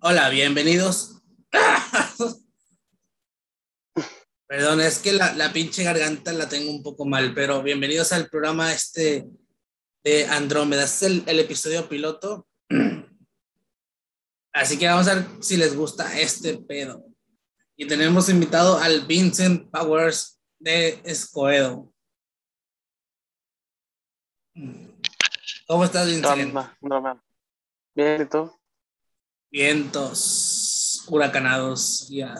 Hola, bienvenidos. Perdón, es que la, la, pinche garganta la tengo un poco mal, pero bienvenidos al programa este de Andrómeda. Este es el, el episodio piloto. Así que vamos a ver si les gusta este pedo. Y tenemos invitado al Vincent Powers de Escoedo. ¿Cómo estás, Vincent? Bien, ¿y tú? Vientos huracanados. Ya.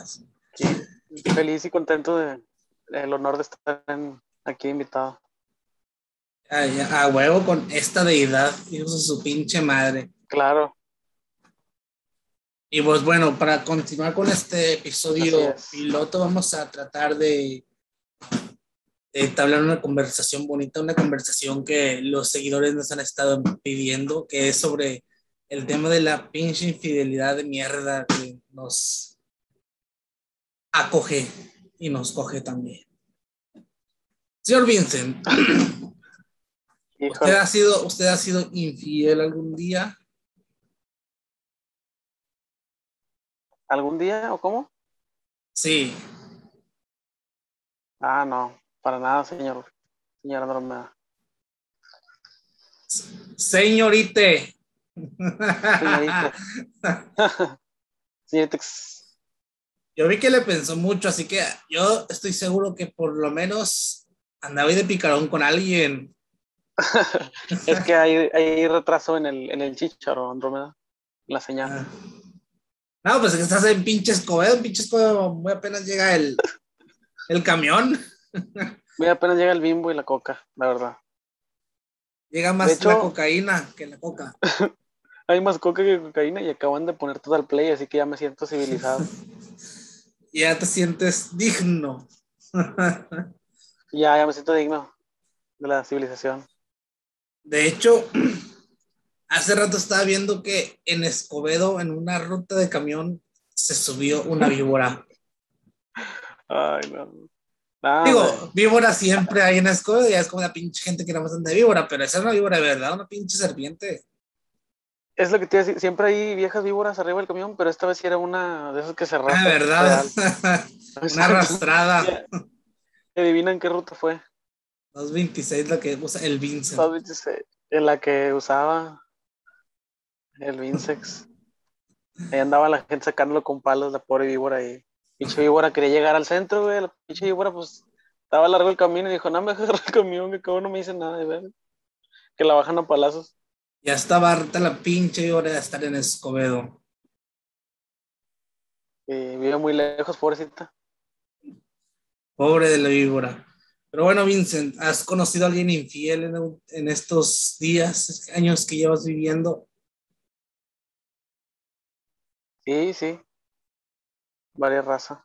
Feliz y contento de, el honor de estar aquí invitado. A, huevo con esta deidad, hijos de su pinche madre. Claro. Y pues bueno, para continuar con este episodio piloto, vamos a tratar de, de entablar una conversación bonita, una conversación que los seguidores nos han estado pidiendo, que es sobre el tema de la pinche infidelidad de mierda que nos acoge y nos coge también. Señor Vincent, ¿usted ha, sido, ¿usted ha sido infiel algún día? ¿Algún día o cómo? Sí. Ah, no, para nada, señor. Señora Andromeda. Señorite. Yo vi que le pensó mucho, así que yo estoy seguro que por lo menos andaba de picarón con alguien. es que hay, hay, retraso en el, en el chicharo, Andrómeda, la señal. Ah. No, pues que estás en pinche Escobedo, en pinche Escobedo muy apenas llega el, el camión. muy apenas llega el bimbo y la coca, la verdad. Llega más la cocaína que la coca. Hay más coca que cocaína y acaban de poner todo al play, así que ya me siento civilizado. ya te sientes digno. ya, ya me siento digno de la civilización. De hecho, hace rato estaba viendo que en Escobedo, en una ruta de camión, se subió una víbora. Ay, no. Digo, víbora siempre hay en Escobedo, ya es como una pinche gente que no más de víbora, pero esa es una víbora de verdad, una pinche serpiente. Es lo que te decía, siempre hay viejas víboras arriba del camión, pero esta vez sí era una de esas que se Ah, ¿verdad? una arrastrada. Adivinan qué ruta fue. 226, la que usa el Vincex. 226, en la que usaba el Vincex. Ahí andaba la gente sacándolo con palos, la pobre víbora ahí. Pinche víbora quería llegar al centro, güey. La pinche víbora, pues, estaba largo el camino y dijo, no me agarra el camión, que como no me dice nada de ver. Que la bajan a palazos. Ya estaba harta la pinche hora de estar en Escobedo. vive muy lejos, pobrecita. Pobre de la víbora. Pero bueno, Vincent, ¿has conocido a alguien infiel en, estos días, años que llevas viviendo? Sí, sí. Varias razas.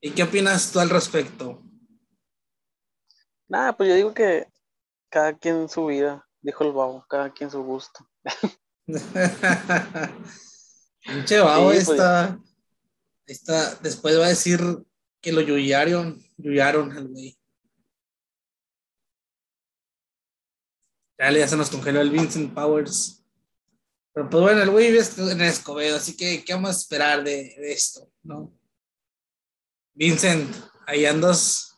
¿Y qué opinas tú al respecto? Nada, pues yo digo que cada quien su vida dijo el babo, cada quien su gusto. Pinche babo pues. está, está, después va a decir que lo yuyaron, yuyaron al güey. Ya, se nos congeló el Vincent Powers. Pero pues bueno, el güey vive en Escobedo, así que ¿qué vamos a esperar de, de esto? ¿no? Vincent, ahí andas.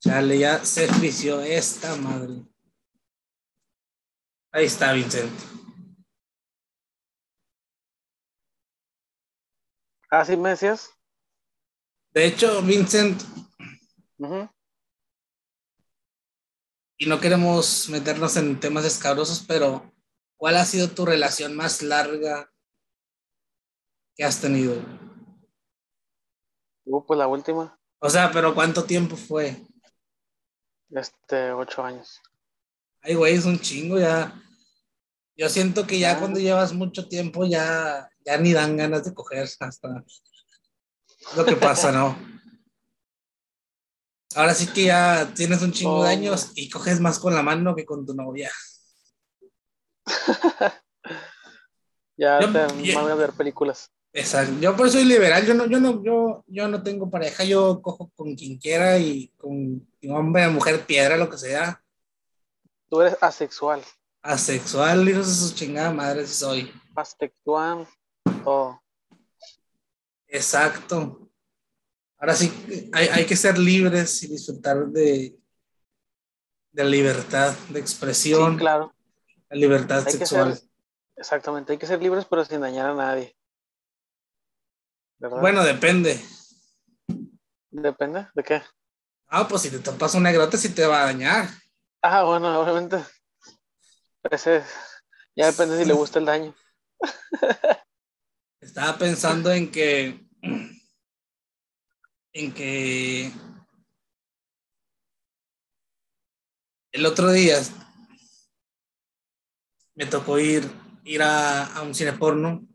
Chale, ya se frició esta madre. Ahí está, Vincent. ¿Ah, sí me decías? De hecho, Vincent. Y no queremos meternos en temas escabrosos, pero ¿cuál ha sido tu relación más larga que has tenido? Uh, pues la última. O sea, pero ¿cuánto tiempo fue? Este, ocho años. Ay, güey, es un chingo ya. Yo siento que ya cuando llevas mucho tiempo ya, ya ni dan ganas de coger hasta lo que pasa, ¿no? Ahora sí que ya tienes un chingo de años y coges más con la mano que con tu novia. ya te van a ver películas. Exacto. Yo por eso soy liberal, yo no, yo no, yo, yo no tengo pareja, yo cojo con quien quiera y con hombre, mujer, piedra, lo que sea. Tú eres asexual asexual, hijos de su chingada madre, si soy. Pastectuan, todo. Exacto. Ahora sí, hay, hay, que ser libres y disfrutar de, de libertad de expresión. Sí, claro. La libertad Hay sexual. ser- exactamente, hay que ser libres, pero sin dañar a nadie. ¿Verdad? Bueno, depende. Depende de qué. Ah, pues si te tapas un negrote, sí te va a dañar. Ah, bueno, obviamente. Ese, ya depende si le gusta el daño. Estaba pensando en que. En que. El otro día me tocó ir, ir a, a un cine porno.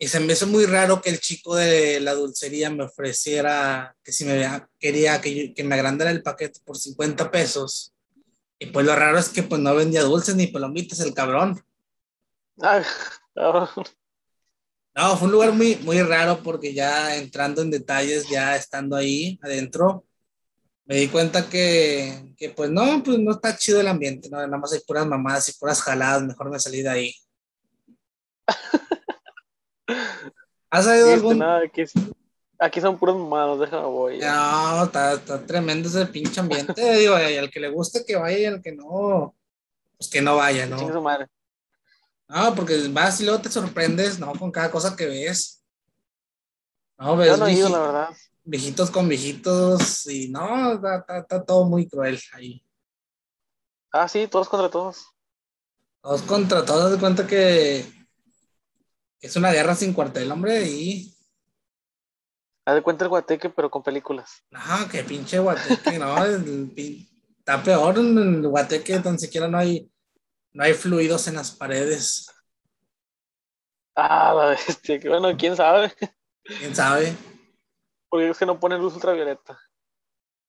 Y se me hizo muy raro que el chico de la dulcería me ofreciera que si me quería que, que me agrandara el paquete por 50 pesos. Y pues lo raro es que pues no vendía dulces ni palomitas el cabrón. No, fue un lugar muy, muy raro porque ya entrando en detalles, ya estando ahí adentro, me di cuenta que, que pues no, pues no está chido el ambiente, ¿no? Nada más hay puras mamadas y puras jaladas, mejor me salí de ahí. ¿Has Sí, oído este, algún? nada, aquí, aquí son puros mamados, déjame voy. No, está, está tremendo ese pinche ambiente, digo, y al que le guste que vaya y al que no, pues que no vaya, ¿no? su madre. No, porque vas y luego te sorprendes, ¿no? Con cada cosa que ves. No, Yo ves no he ido, vieji- la verdad. viejitos con viejitos y no, está, está- está todo muy cruel ahí. Ah, sí, todos contra todos. Todos contra todos, de cuenta que es una guerra sin cuartel, hombre, y Haz de cuenta el guateque, pero con películas. no, que pinche guateque, no, el está peor en el guateque, tan siquiera no hay, no hay fluidos en las paredes, Ah, la bestia, bueno, quién sabe. quién sabe. Porque es que no ponen luz ultravioleta.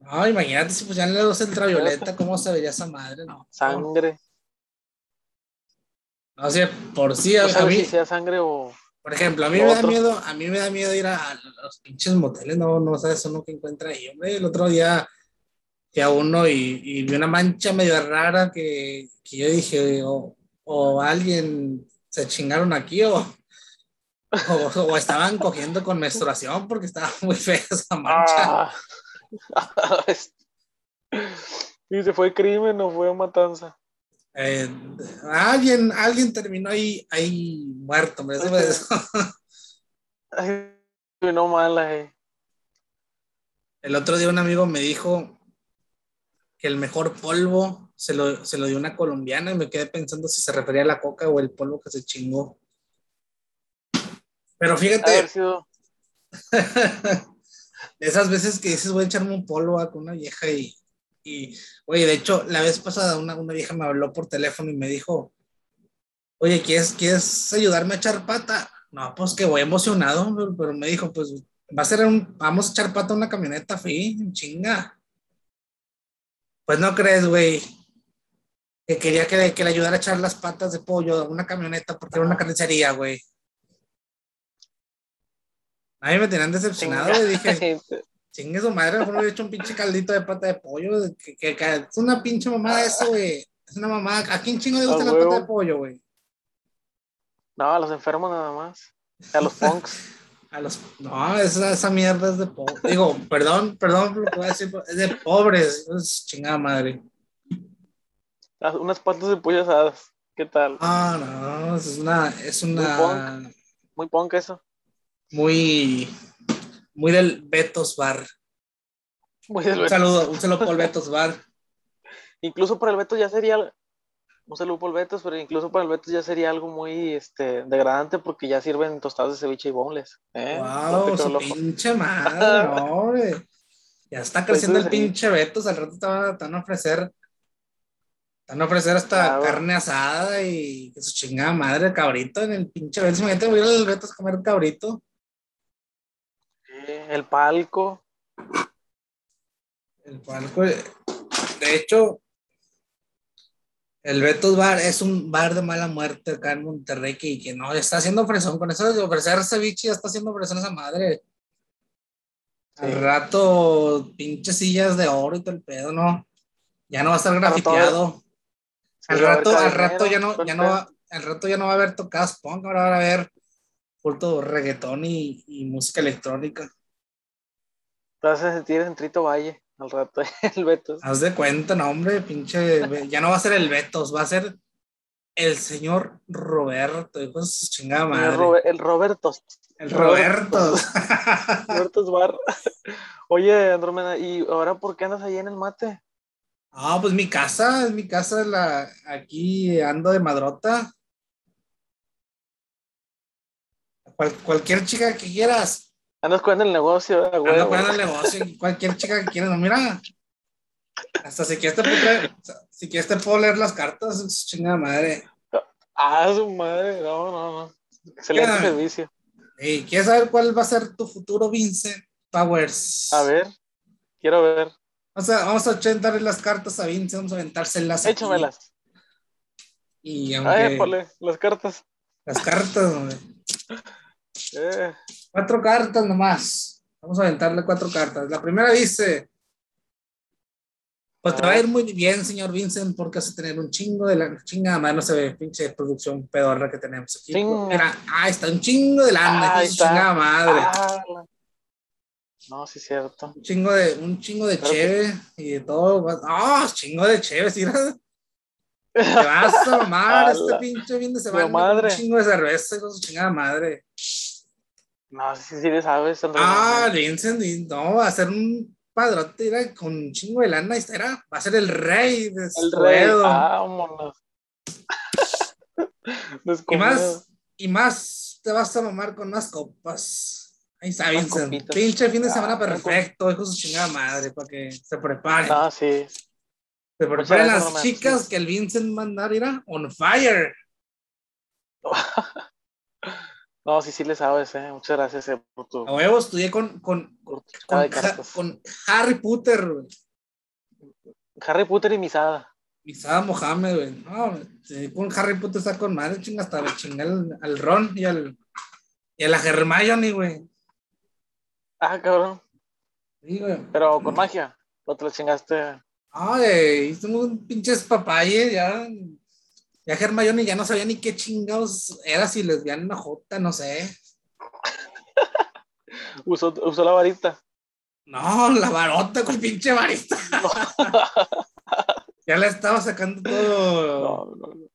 No, imagínate si pusieran la luz ultravioleta, cómo se vería esa madre, no. Sangre. No sé, por sí, No a mí, si sea sangre o. Por ejemplo, a mí me da miedo, a mí me da miedo ir a, a los pinches moteles, no, no sabes uno que encuentra ahí, hombre. El otro día fui a uno y, y vi una mancha medio rara que, que yo dije, o, o alguien se chingaron aquí o, o, o estaban cogiendo con menstruación porque estaba muy fea esa mancha. Ah. y se fue crimen o fue matanza. Eh, alguien, alguien terminó ahí, ahí muerto, hombre. Ay, no mala, eh. El otro día un amigo me dijo que el mejor polvo se lo, se lo dio una colombiana y me quedé pensando si se refería a la coca o el polvo que se chingó. Pero fíjate, sido. esas veces que dices voy a echarme un polvo a con una vieja y, y, oye, de hecho, la vez pasada una, una vieja me habló por teléfono y me dijo, oye, ¿quieres, ¿quieres ayudarme a echar pata? No, pues que voy emocionado, pero, pero me dijo, pues va a ser un, vamos a echar pata a una camioneta, fui, chinga. Pues no crees, güey, que quería que, le- que le ayudara a echar las patas de pollo a una camioneta porque era una carnicería, güey. A mí me tenían decepcionado, güey, dije, Chingue su madre, mejor hubiera hecho un pinche caldito de pata de pollo. Que, que- que- es una pinche mamada eso, güey. Es una mamada. ¿A quién chingo le gusta la pata de pollo, güey? No, a los enfermos nada más. A los punks. A los... No, esa, esa mierda es de pobre. Digo, perdón, perdón por lo que voy a decir, es de pobres. Es chingada madre. Unas patas de pollo asadas. ¿Qué tal? Ah, no, es una, es una Muy punk eso. muy, muy del Betos Bar. Muy del Un saludo, un saludo por el Betos Bar. Incluso para el Beto ya sería. Un saludo por el Beto, pero incluso para el Beto ya sería algo muy este, degradante porque ya sirven tostadas de ceviche y boneless. ¿eh? Wow, quedó su loco. pinche madre, no. Ya está creciendo el pinche Betos, al rato te van, a- te van a ofrecer, te van a ofrecer hasta Claro. carne asada y que su chingada madre, cabrito en el pinche Betos. Imagínate, voy a ir al Betos a comer cabrito. El palco. El palco, de hecho, el Betos Bar es un bar de mala muerte acá en Monterrey que, que no, está haciendo fresón. Con eso de ofrecer ceviche ya está haciendo fresón esa madre. Al rato, pinches sillas de oro y todo el pedo, ¿no? Ya no va a estar grafiteado. Al rato, al rato ya no, ya no va, al rato ya no va a haber tocadas punk, ahora va a haber culto reggaetón y, y música electrónica. Entonces a sentir en Trito Valle al rato, el Betos. Haz de cuenta, no, hombre, pinche. Ya no va a ser el Betos, va a ser el señor Roberto, hijo de su chingada madre. El, Robe- el Roberto. El Roberto. Roberto Bar. Oye, Andrómeda, ¿y ahora por qué andas ahí en el mate? Ah, pues mi casa, es mi casa, la, aquí ando de madrota. Cual- cualquier chica que quieras, Andas cuidando el negocio, ¿verdad, güey? ando cuidando el negocio, cualquier chica que quieras, no, mira. Hasta si quieres te puedo, si quieres te puedo leer las cartas, chingada madre. Ah, su madre, no, no, no. Excelente Ya. servicio. Ey, ¿Quieres saber cuál va a ser tu futuro, Vincent Powers? A ver, quiero ver. Vamos a, vamos a echarle las cartas a Vincent, vamos a aventárselas. aquí. Échamelas. Y Ay, aunque épale, las cartas. las cartas, hombre. Eh, Cuatro cartas nomás. Vamos a aventarle cuatro cartas. La primera dice: Pues te va a ir muy bien, señor Vincent, porque vas a tener un chingo de la chingada madre, no se ve, pinche producción pedorra que tenemos aquí. Chinga. Mira, ahí está, un chingo de lana, está. chingada madre. ah, la- No, sí es cierto. Un chingo de, un chingo de Claro que cheve y de todo. ¡Ah! chingo de cheve, sí. Te vas a mamar este pinche fin de semana. madre. Un chingo de cerveza con su chingada madre. No, sí, sí le sabes. Ah, Vincent, no, va a ser un padrote mira, con un chingo de lana. y será, va a ser el rey de el rey. Ah, vámonos. y más, y más te vas a mamar con más copas. Ahí está, Vincent. copitas. Pinche fin de Ah, semana perfecto, hijo de su chingada madre, para que se preparen. No, sí. se preparen gracias, las chicas que el Vincent mandar, irá on fire. No, sí, sí le sabes, eh. Muchas gracias eh, por tu, A huevo, estudié con, con, con, Harry Potter, güey. Harry Potter y Misada. Misada Mohamed, güey. No, sí, con Harry Potter está con madre, chinga, hasta le chingué al, al Ron y, al, y a la Hermione, güey. Ah, cabrón. Sí, güey. Pero con magia. No te lo chingaste. Ay, hicimos un pinches papayes, ya. Ya Hermione ya no sabía ni qué chingados era, si les veían una jota, no sé. Usó, usó la varita. No, la varota con el pinche varita. ya le estaba sacando todo No, no, no.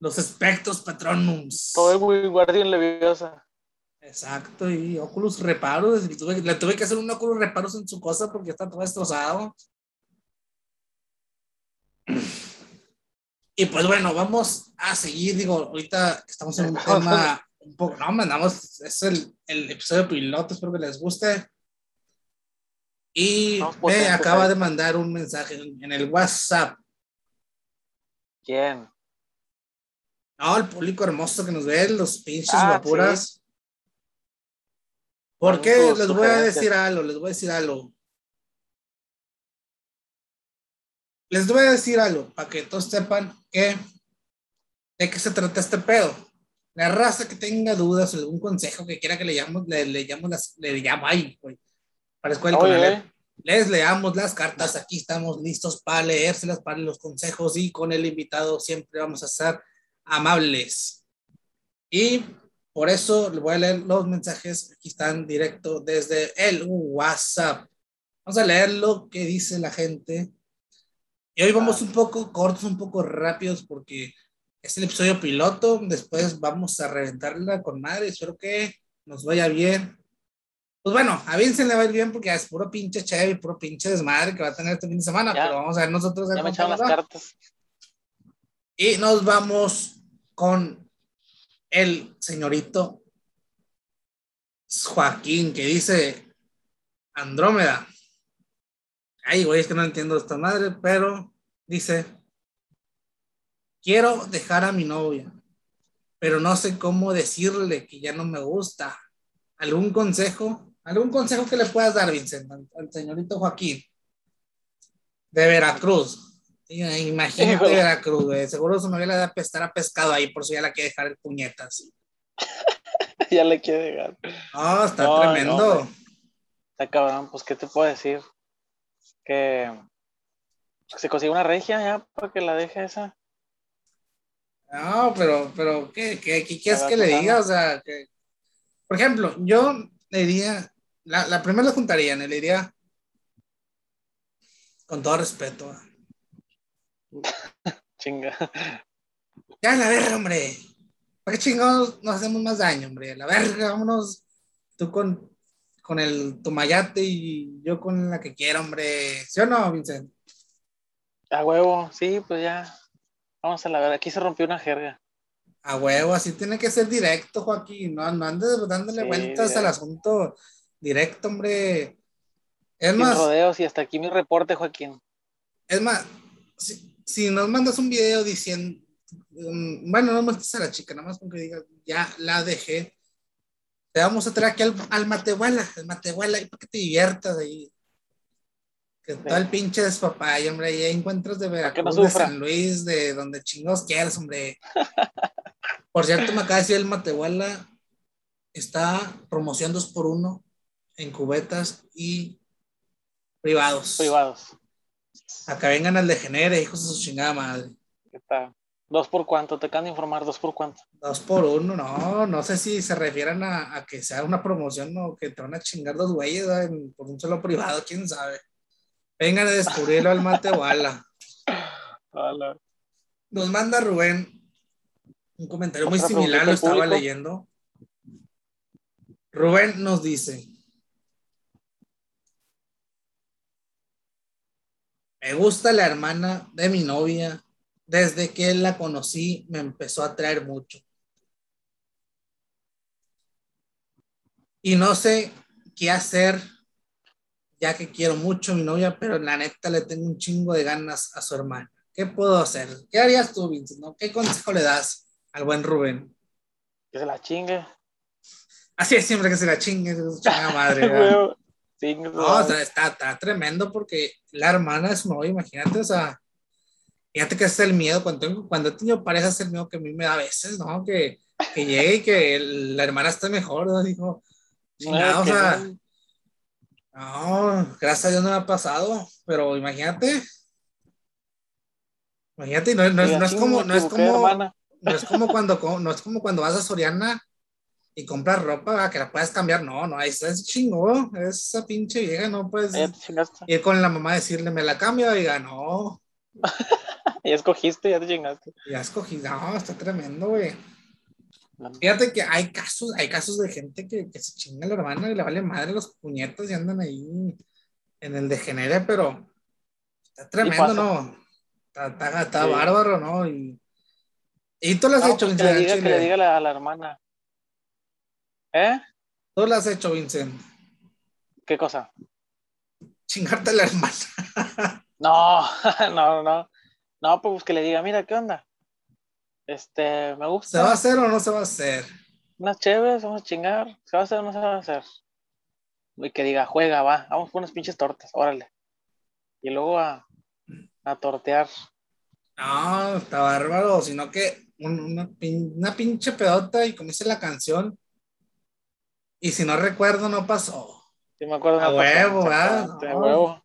los espectros patronums. Todo es muy guardián leviosa. Exacto, y Oculus Reparos. Le tuve, le tuve que hacer un Oculus Reparos en su cosa porque está todo destrozado. Y pues bueno, vamos a seguir. Digo, ahorita estamos en un tema un poco. No, mandamos. Es el, el episodio piloto, espero que les guste. Y me acaba ahí. de mandar un mensaje en, en el WhatsApp. ¿Quién? No, el público hermoso que nos ve, los pinches Ah, guapuras. ¿Por Con qué? tus Les voy a decir algo, les voy a decir algo. Les voy a decir algo para que todos sepan que de qué se trata este pedo. La raza que tenga dudas o algún consejo que quiera que le le, le llamo las, le llamo ahí, güey. Oye, Conalep. eh. Les leamos las cartas, aquí estamos listos para leérselas, para los consejos y con el invitado siempre vamos a ser amables. Y por eso le voy a leer los mensajes, aquí están directo desde el WhatsApp. Vamos a leer lo que dice la gente. Y hoy vamos un poco cortos, un poco rápidos porque es el episodio piloto, después vamos a reventarla con madre, espero que nos vaya bien. Pues bueno, a Vincent le va a ir bien porque es puro pinche chévere puro pinche desmadre que va a tener este fin de semana, Ya. pero vamos a ver nosotros. Ya me las cartas. Y nos vamos con el señorito Joaquín que dice Andrómeda. Ay, güey, es que no entiendo esta madre, pero dice, quiero dejar a mi novia, pero no sé cómo decirle que ya no me gusta. ¿Algún consejo? ¿Algún consejo que le puedas dar, Vincent, al, al señorito Joaquín? De Veracruz. Imagínate. Veracruz, güey. Seguro su novia le da a pestar a pescado ahí, por eso ya la quiere dejar el puñetas. ya le quiere llegar. No, está No, tremendo. no. Está cabrón, pues, ¿qué te puedo decir? Que se consigue una regia ya para que la deje esa. No, pero, pero, ¿qué, qué, qué quieres que le diga? O sea, que, por ejemplo, yo le diría, la, la primera la juntaría, le diría, con todo respeto. Chinga. Ya, la verga, hombre. ¿Para qué chingados nos hacemos más daño, hombre? La verga, vámonos. Tú con, con el tomayate y yo con la que quiera, hombre. ¿Sí o no, Vincent? A huevo, sí, pues ya. Vamos a la verdad. Aquí se rompió una jerga. A huevo, así tiene que ser directo, Joaquín. No, no andes dándole Sí, vueltas directo. al asunto directo, hombre. Es Sin más, rodeos y hasta aquí mi reporte, Joaquín. es más, si, si nos mandas un video diciendo, mm, bueno, no muestres a la chica, nada más con que digas, ya la dejé, te vamos a traer aquí al, al Matehuala, al Matehuala, ahí para que te diviertas ahí. Que todo el pinche despapay, hombre, ahí encuentras de no Veracruz, de. San Luis, de donde chingos quieras, hombre. Por cierto, me acaba de decir el Matehuala, está promoción 2 por 1 en cubetas y privados. Privados. Acá vengan al degenere, hijos de su chingada madre. ¿Qué tal? ¿Dos por cuánto? Te acaban de informar, ¿dos por cuánto? Dos por uno, no, no sé si se refieran a, a que sea una promoción o que te van a chingar dos güeyes por un solo privado, quién sabe. Vengan a descubrirlo al Matehuala. Hola. Nos manda Rubén un comentario muy similar, lo estaba público. leyendo. Rubén nos dice, me gusta la hermana de mi novia, desde que la conocí me empezó a atraer mucho. Y no sé qué hacer, ya que quiero mucho a mi novia, pero la neta le tengo un chingo de ganas a su hermana. ¿Qué puedo hacer? ¿Qué harías tú, Vincent? no? ¿Qué consejo le das al buen Rubén? Que se la chingue. Así es siempre que se la chingue, su chingada madre. No, madre. está, está, está tremendo porque la hermana de su novia, imagínate, o sea, fíjate que es el miedo, cuando, tengo- cuando he tenido pareja es el miedo que a mí me da a veces, ¿no? Que, que llegue y que el- la hermana esté mejor, ¿no? Dijo, chingado, o sea, no. no, gracias a Dios no me ha pasado, pero imagínate, imagínate, no, no es, no es "Chinga, como, no es como, hermana". no es como cuando, no es como cuando vas a Soriana y compras ropa ah, que la puedes cambiar, no, no, ahí está, es chingón, esa pinche vieja, no puedes ir con la mamá a decirle, me la cambio, diga, no, Ya escogiste, ya te chingaste. ya escogí, no, está tremendo, güey. Fíjate que hay casos, hay casos de gente que, que se chinga a la hermana y le vale madre los puñetos y andan ahí en el degenere, pero está tremendo. ¿no? Está, está, está Sí. bárbaro, ¿no? Y, y tú lo has No, hecho, pues que le Vincent, diga, que le diga a la, a la hermana. ¿Eh? Tú lo has hecho, Vincent. ¿Qué cosa? Chingarte a la hermana. No, no, no. No, pues que le diga, mira, ¿qué onda? Este, me ¿Se va a gusta hacer o no se va a hacer? unas chéves, vamos a chingar. ¿Se va a hacer o no se va a hacer? Y que diga, juega, va, vamos por unas pinches tortas, órale. Y luego a, a tortear. No, está bárbaro, sino que un- una, pin- una pinche pedota y como dice la canción. Y si no recuerdo, no pasó. Sí, me acuerdo. A huevo, ¿verdad? a No. huevo.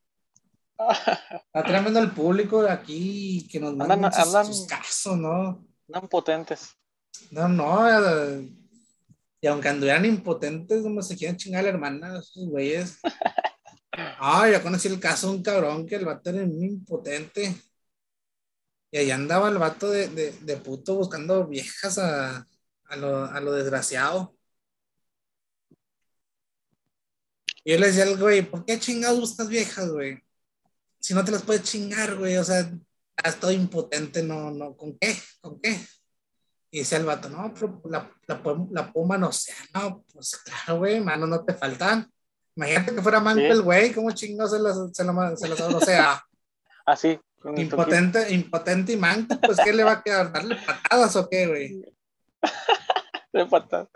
Está tremendo el público de aquí que nos Andan- mandan sus, andan- sus casos, ¿no? Andan potentes. No, no. y aunque anduvieran impotentes, no se quieren chingar a la hermana, esos güeyes. Ah, yo conocí el caso de un cabrón que el vato era muy impotente. Y ahí andaba el vato de, de, de puto buscando viejas a, a, lo, a lo desgraciado. Y yo le decía al güey, ¿por qué chingados buscas viejas, güey? Si no te las puedes chingar, güey. O sea, estás todo impotente, no, no, ¿con qué? ¿Con qué? Y decía el vato, no, pero la, la, la puma no sea, no, pues claro, güey, manos no te faltan. Imagínate que fuera manco Sí. el güey, ¿cómo chingados se las, se las, se las o sea, Así. toquito. impotente, impotente y manco, pues ¿qué le va a quedar? ¿Darle patadas o qué, güey? De patas.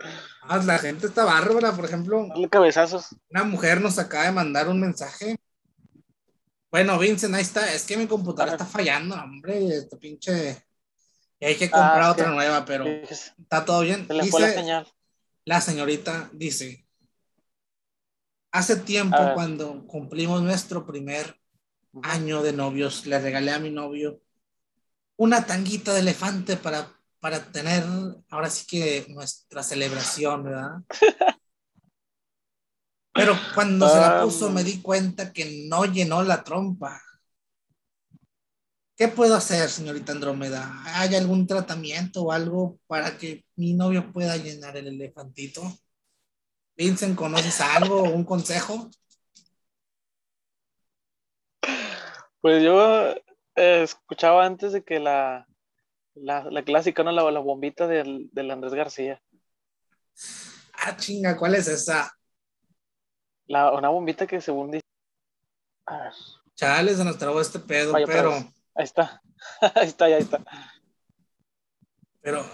Ah, la gente está bárbara, por ejemplo, Darle cabezazos. una mujer nos acaba de mandar un mensaje. Bueno, Vincent, ahí está, es que mi computadora está fallando, hombre, este pinche... Y hay que comprar Ah, otra sí. nueva, pero Se está todo bien. le fue la señal. la señorita dice, hace tiempo cuando cumplimos nuestro primer año de novios, le regalé a mi novio una tanguita de elefante para para tener ahora sí que nuestra celebración, ¿verdad? Pero cuando se la Ah, puso me di cuenta que no llenó la trompa. ¿Qué puedo hacer, señorita Andrómeda? ¿Hay algún tratamiento o algo para que mi novio pueda llenar el elefantito? Vincent, ¿conoces algo o un consejo? Pues yo eh, escuchaba antes de que la, la, la clásica, ¿no? La, la bombita del, del Andrés García. Ah, chinga, ¿cuál es esa? La, una bombita que según dice. A ver, Chale, se nos trabó este pedo, Vaya pero, vez. ahí está. ahí está, ahí está. pero,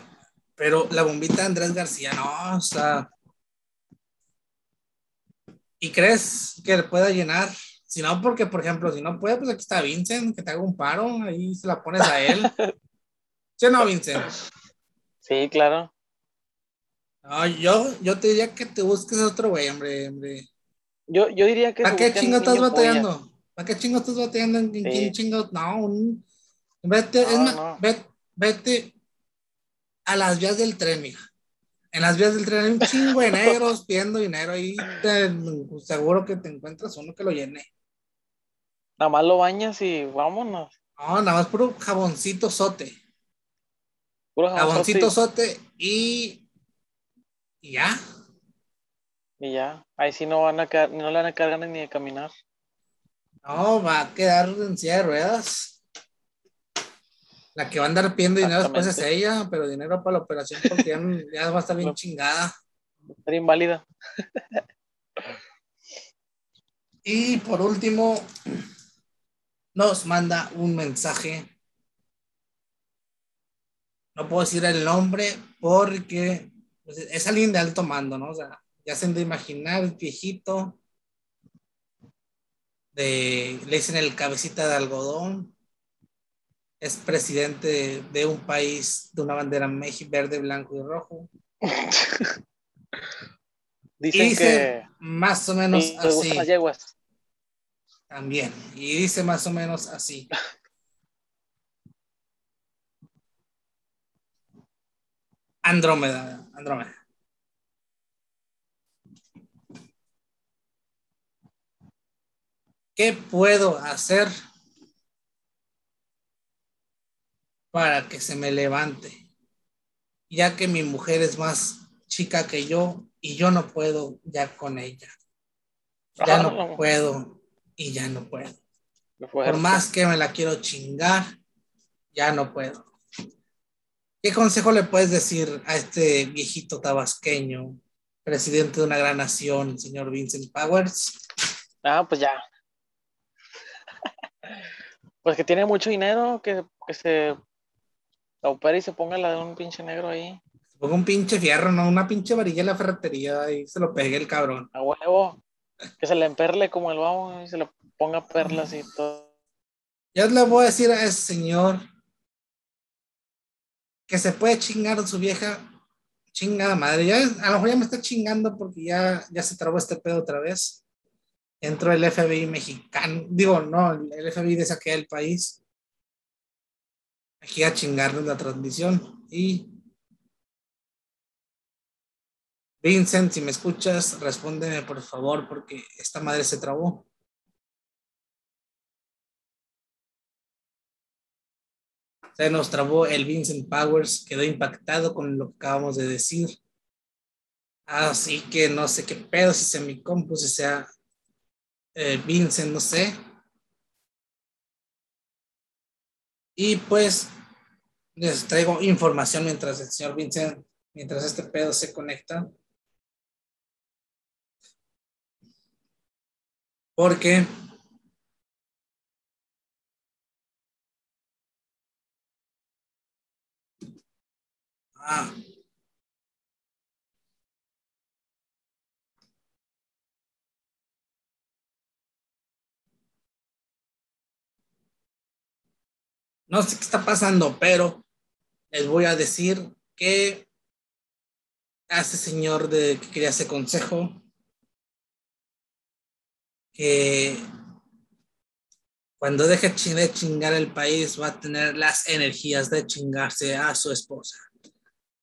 pero la bombita de Andrés García, no, o sea. ¿Y crees que le pueda llenar? Si no, porque, por ejemplo, si no puede, pues aquí está Vincent, que te haga un paro, ahí se la pones a él. ¿Sí no, Vincent? Sí, claro. No, yo, yo te diría que te busques otro güey, hombre, hombre. Yo, yo diría que. ¿Para qué chingo estás batallando? ¿Para qué chingo estás batallando? ¿En quién Sí. chingo? No, un- vete, No, es más, no. ve- vete a las vías del tren, mija. En las vías del tren hay un chingo de negros pidiendo dinero ahí. te- seguro que te encuentras uno que lo llene. Nada más lo bañas y vámonos. No, nada más puro jaboncito sote. Puro Jaboncito jaboncito sote y, y ya. Y, ya. Ahí sí no van a quedar, no le van a ganas ni de caminar. No, va a quedar en silla de ruedas. La que va a andar pidiendo dinero después es ella, pero dinero para la operación porque ya, ya va a estar bien No. chingada. Era inválida. Y por último, nos manda un mensaje. No puedo decir el nombre porque pues, es alguien de alto mando, ¿no? O sea, ya se han de imaginar el viejito. De, le dicen el cabecita de algodón. Es presidente de, de un país de una bandera México verde, blanco y rojo. Y Dicen que más o menos así. las yeguas. También. Y dice más o menos así. Andrómeda, Andrómeda. ¿Qué puedo hacer para que se me levante? Ya que mi mujer es más chica que yo y yo no puedo ya con ella. Ya no Ah, puedo y ya no puedo. Por más que me la quiero chingar, ya no puedo. ¿Qué consejo le puedes decir a este viejito tabasqueño, presidente de una gran nación, señor Vincent Powers? Ah, pues ya. Pues que tiene mucho dinero, que, que se opere y se ponga la de un pinche negro ahí. Ponga un pinche fierro, ¿no? Una pinche varilla en la ferretería y se lo pegue el cabrón. A huevo. Que se le emperle como el babo y se le ponga perlas y todo. Ya le voy a decir a ese señor que se puede chingar a su vieja chingada madre. Ya, a lo mejor ya me está chingando porque ya, ya se trabó este pedo otra vez. Entró el FBI mexicano, digo, no, el FBI de saquea del país. Aquí a chingarnos la transmisión. Y Vincent, si me escuchas, respóndeme por favor porque esta madre se trabó. Se nos trabó el Vincent Powers, quedó impactado con lo que acabamos de decir. Así que no sé qué pedo, si sea mi si sea eh, Vincent, no sé. Y pues les traigo información mientras el señor Vincent, mientras este pedo se conecta. Porque ah, no sé qué está pasando, pero les voy a decir que a ese señor de que quería ese consejo, que cuando deje de chingar el país va a tener las energías de chingarse a su esposa.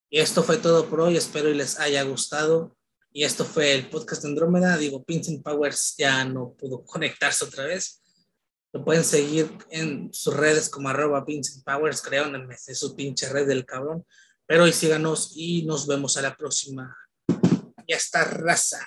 Y esto fue todo por hoy. Espero y les haya gustado. Y esto fue el podcast de Andrómeda. Digo, Vincent Powers ya no pudo conectarse otra vez. Lo pueden seguir en sus redes como arroba Vincent Powers, creo, en su pinche red del cabrón. Pero hoy síganos y nos vemos a la próxima. Ya está, raza.